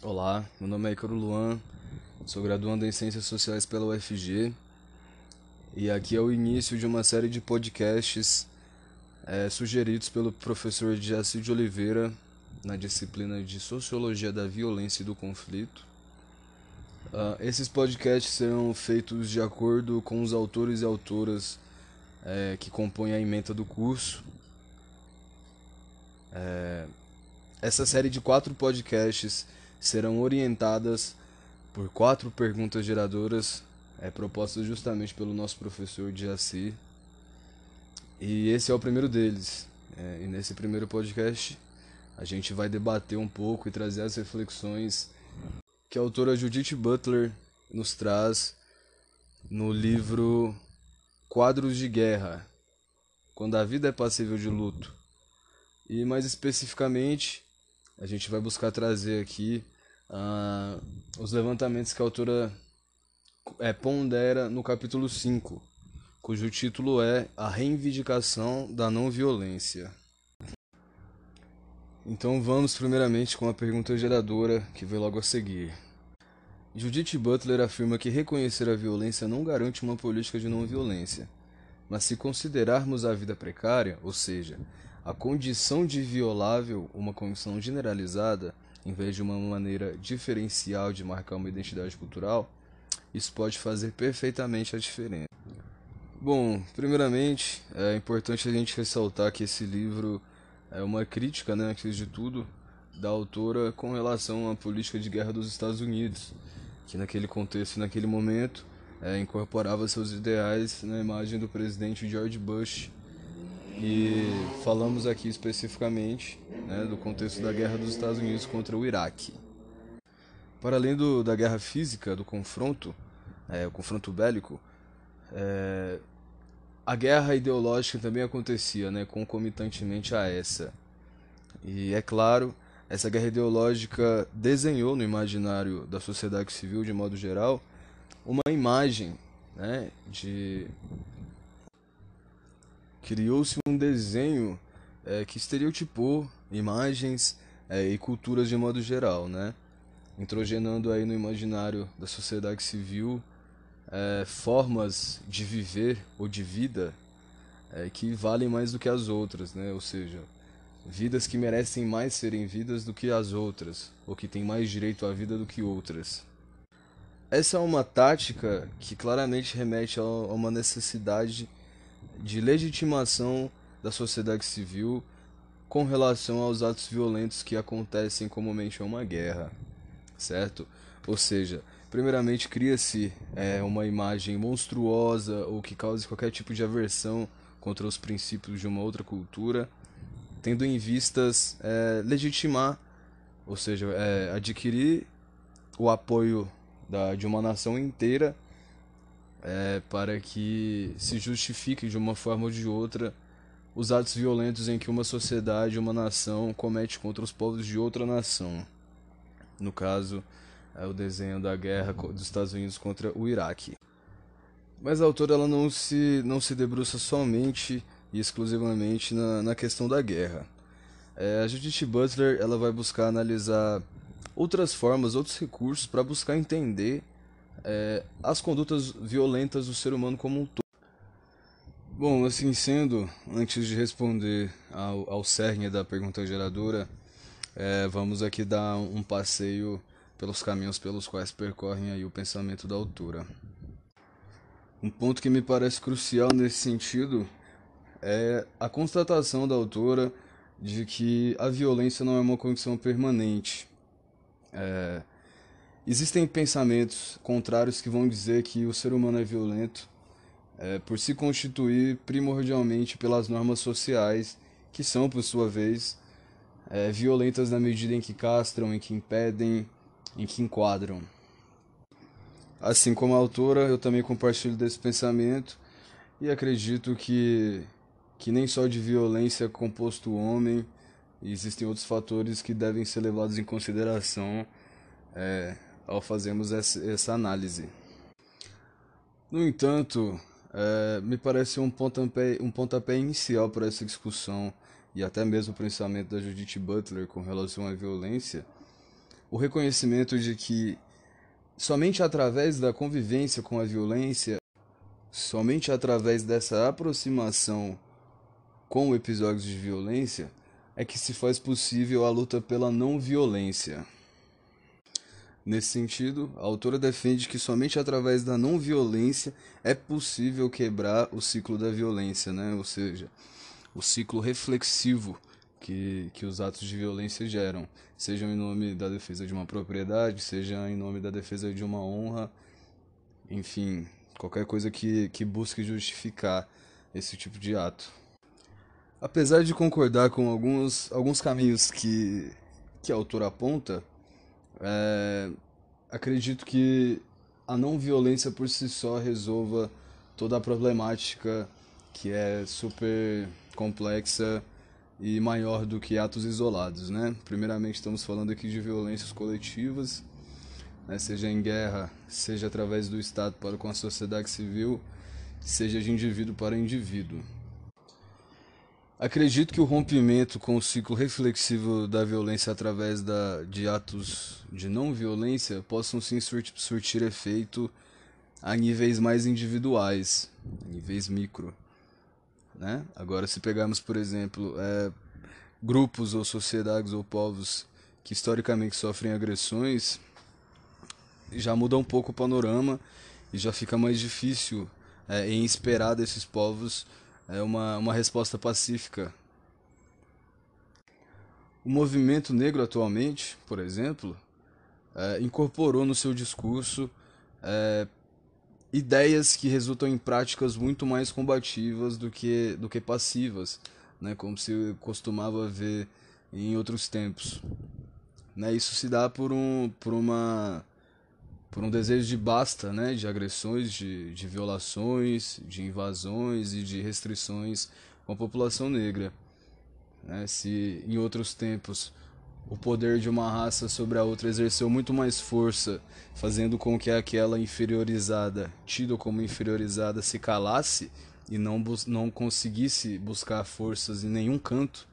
Olá, meu nome é Icaro Luan, sou graduando em Ciências Sociais pela UFG e aqui é o início de uma série de podcasts é, sugeridos pelo professor Jaci de Oliveira na disciplina de Sociologia da Violência e do Conflito. Uh, esses podcasts serão feitos de acordo com os autores e autoras é, que compõem a ementa do curso. É, essa série de quatro podcasts serão orientadas por quatro perguntas geradoras é, propostas justamente pelo nosso professor Jaci. E esse é o primeiro deles. É, e nesse primeiro podcast a gente vai debater um pouco e trazer as reflexões que a autora Judith Butler nos traz no livro Quadros de Guerra, quando a vida é passível de luto. E mais especificamente, a gente vai buscar trazer aqui uh, os levantamentos que a autora é, pondera no capítulo 5, cujo título é A Reivindicação da Não Violência. Então vamos primeiramente com a pergunta geradora que vem logo a seguir. Judith Butler afirma que reconhecer a violência não garante uma política de não violência, mas se considerarmos a vida precária, ou seja, a condição de violável uma condição generalizada, em vez de uma maneira diferencial de marcar uma identidade cultural, isso pode fazer perfeitamente a diferença. Bom, primeiramente, é importante a gente ressaltar que esse livro é uma crítica, né, antes de tudo, da autora com relação à política de guerra dos Estados Unidos, que naquele contexto, naquele momento, é, incorporava seus ideais na imagem do presidente George Bush e falamos aqui especificamente né, do contexto da guerra dos Estados Unidos contra o Iraque. Para além do, da guerra física, do confronto, é, o confronto bélico, é, a guerra ideológica também acontecia, né, concomitantemente a essa. E é claro, essa guerra ideológica desenhou no imaginário da sociedade civil, de modo geral, uma imagem né, de criou-se um desenho é, que estereotipou imagens é, e culturas de modo geral, né? Introgenando aí no imaginário da sociedade civil é, formas de viver ou de vida é, que valem mais do que as outras, né? Ou seja, vidas que merecem mais serem vidas do que as outras, ou que têm mais direito à vida do que outras. Essa é uma tática que claramente remete a uma necessidade de legitimação da sociedade civil com relação aos atos violentos que acontecem comumente em uma guerra, certo? Ou seja, primeiramente cria-se é, uma imagem monstruosa ou que cause qualquer tipo de aversão contra os princípios de uma outra cultura, tendo em vistas é, legitimar, ou seja, é, adquirir o apoio da, de uma nação inteira é, para que se justifique de uma forma ou de outra os atos violentos em que uma sociedade, uma nação comete contra os povos de outra nação. No caso, é o desenho da guerra dos Estados Unidos contra o Iraque. Mas a autora ela não se não se debruça somente e exclusivamente na, na questão da guerra. É, a Judith Butler ela vai buscar analisar outras formas, outros recursos para buscar entender é, as condutas violentas do ser humano como um todo. Bom, assim sendo, antes de responder ao, ao cerne da pergunta geradora, é, vamos aqui dar um passeio pelos caminhos pelos quais percorrem aí o pensamento da autora. Um ponto que me parece crucial nesse sentido é a constatação da autora de que a violência não é uma condição permanente. É, Existem pensamentos contrários que vão dizer que o ser humano é violento é, por se constituir primordialmente pelas normas sociais, que são, por sua vez, é, violentas na medida em que castram, em que impedem, em que enquadram. Assim como a autora, eu também compartilho desse pensamento e acredito que, que nem só de violência é composto o homem, existem outros fatores que devem ser levados em consideração. É, ao fazermos essa análise. No entanto, é, me parece um pontapé, um pontapé inicial para essa discussão e até mesmo o pensamento da Judith Butler com relação à violência, o reconhecimento de que somente através da convivência com a violência, somente através dessa aproximação com episódios de violência, é que se faz possível a luta pela não violência. Nesse sentido, a autora defende que somente através da não violência é possível quebrar o ciclo da violência, né? ou seja, o ciclo reflexivo que, que os atos de violência geram, sejam em nome da defesa de uma propriedade, seja em nome da defesa de uma honra, enfim, qualquer coisa que, que busque justificar esse tipo de ato. Apesar de concordar com alguns, alguns caminhos que, que a autora aponta, é, acredito que a não violência por si só resolva toda a problemática que é super complexa e maior do que atos isolados, né? Primeiramente estamos falando aqui de violências coletivas, né? seja em guerra, seja através do Estado para com a sociedade civil, seja de indivíduo para indivíduo. Acredito que o rompimento com o ciclo reflexivo da violência através da, de atos de não violência possam sim surtir, efeito a níveis mais individuais, níveis micro. Né? Agora, se pegarmos, por exemplo, é, grupos ou sociedades ou povos que historicamente sofrem agressões, já muda um pouco o panorama e já fica mais difícil é, em esperar desses povos é uma, uma resposta pacífica. O movimento negro atualmente, por exemplo, é, incorporou no seu discurso é, ideias que resultam em práticas muito mais combativas do que, do que passivas, né, como se costumava ver em outros tempos. Né, isso se dá por, um, por uma por um desejo de basta, né, de agressões, de, de violações, de invasões e de restrições com a população negra. Né, se em outros tempos o poder de uma raça sobre a outra exerceu muito mais força, fazendo com que aquela inferiorizada, tida como inferiorizada, se calasse e não, não conseguisse buscar forças em nenhum canto.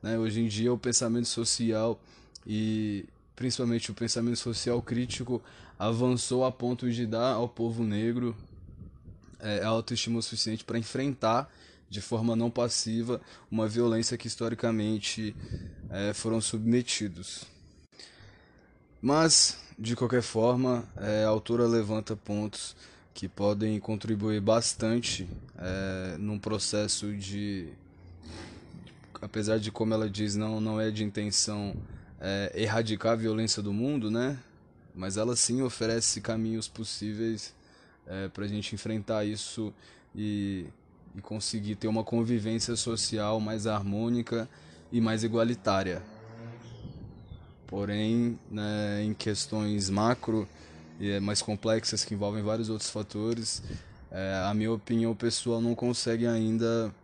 Né? Hoje em dia, o pensamento social e principalmente o pensamento social crítico avançou a ponto de dar ao povo negro é, autoestima suficiente para enfrentar de forma não passiva uma violência que historicamente é, foram submetidos. Mas, de qualquer forma, é, a autora levanta pontos que podem contribuir bastante é, num processo de. Apesar de, como ela diz, não, não é de intenção é, erradicar a violência do mundo, né? mas ela sim oferece caminhos possíveis é, para a gente enfrentar isso e, e conseguir ter uma convivência social mais harmônica e mais igualitária. Porém, né, em questões macro e é, mais complexas que envolvem vários outros fatores, é, a minha opinião pessoal não consegue ainda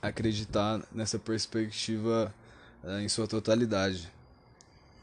acreditar nessa perspectiva é, em sua totalidade.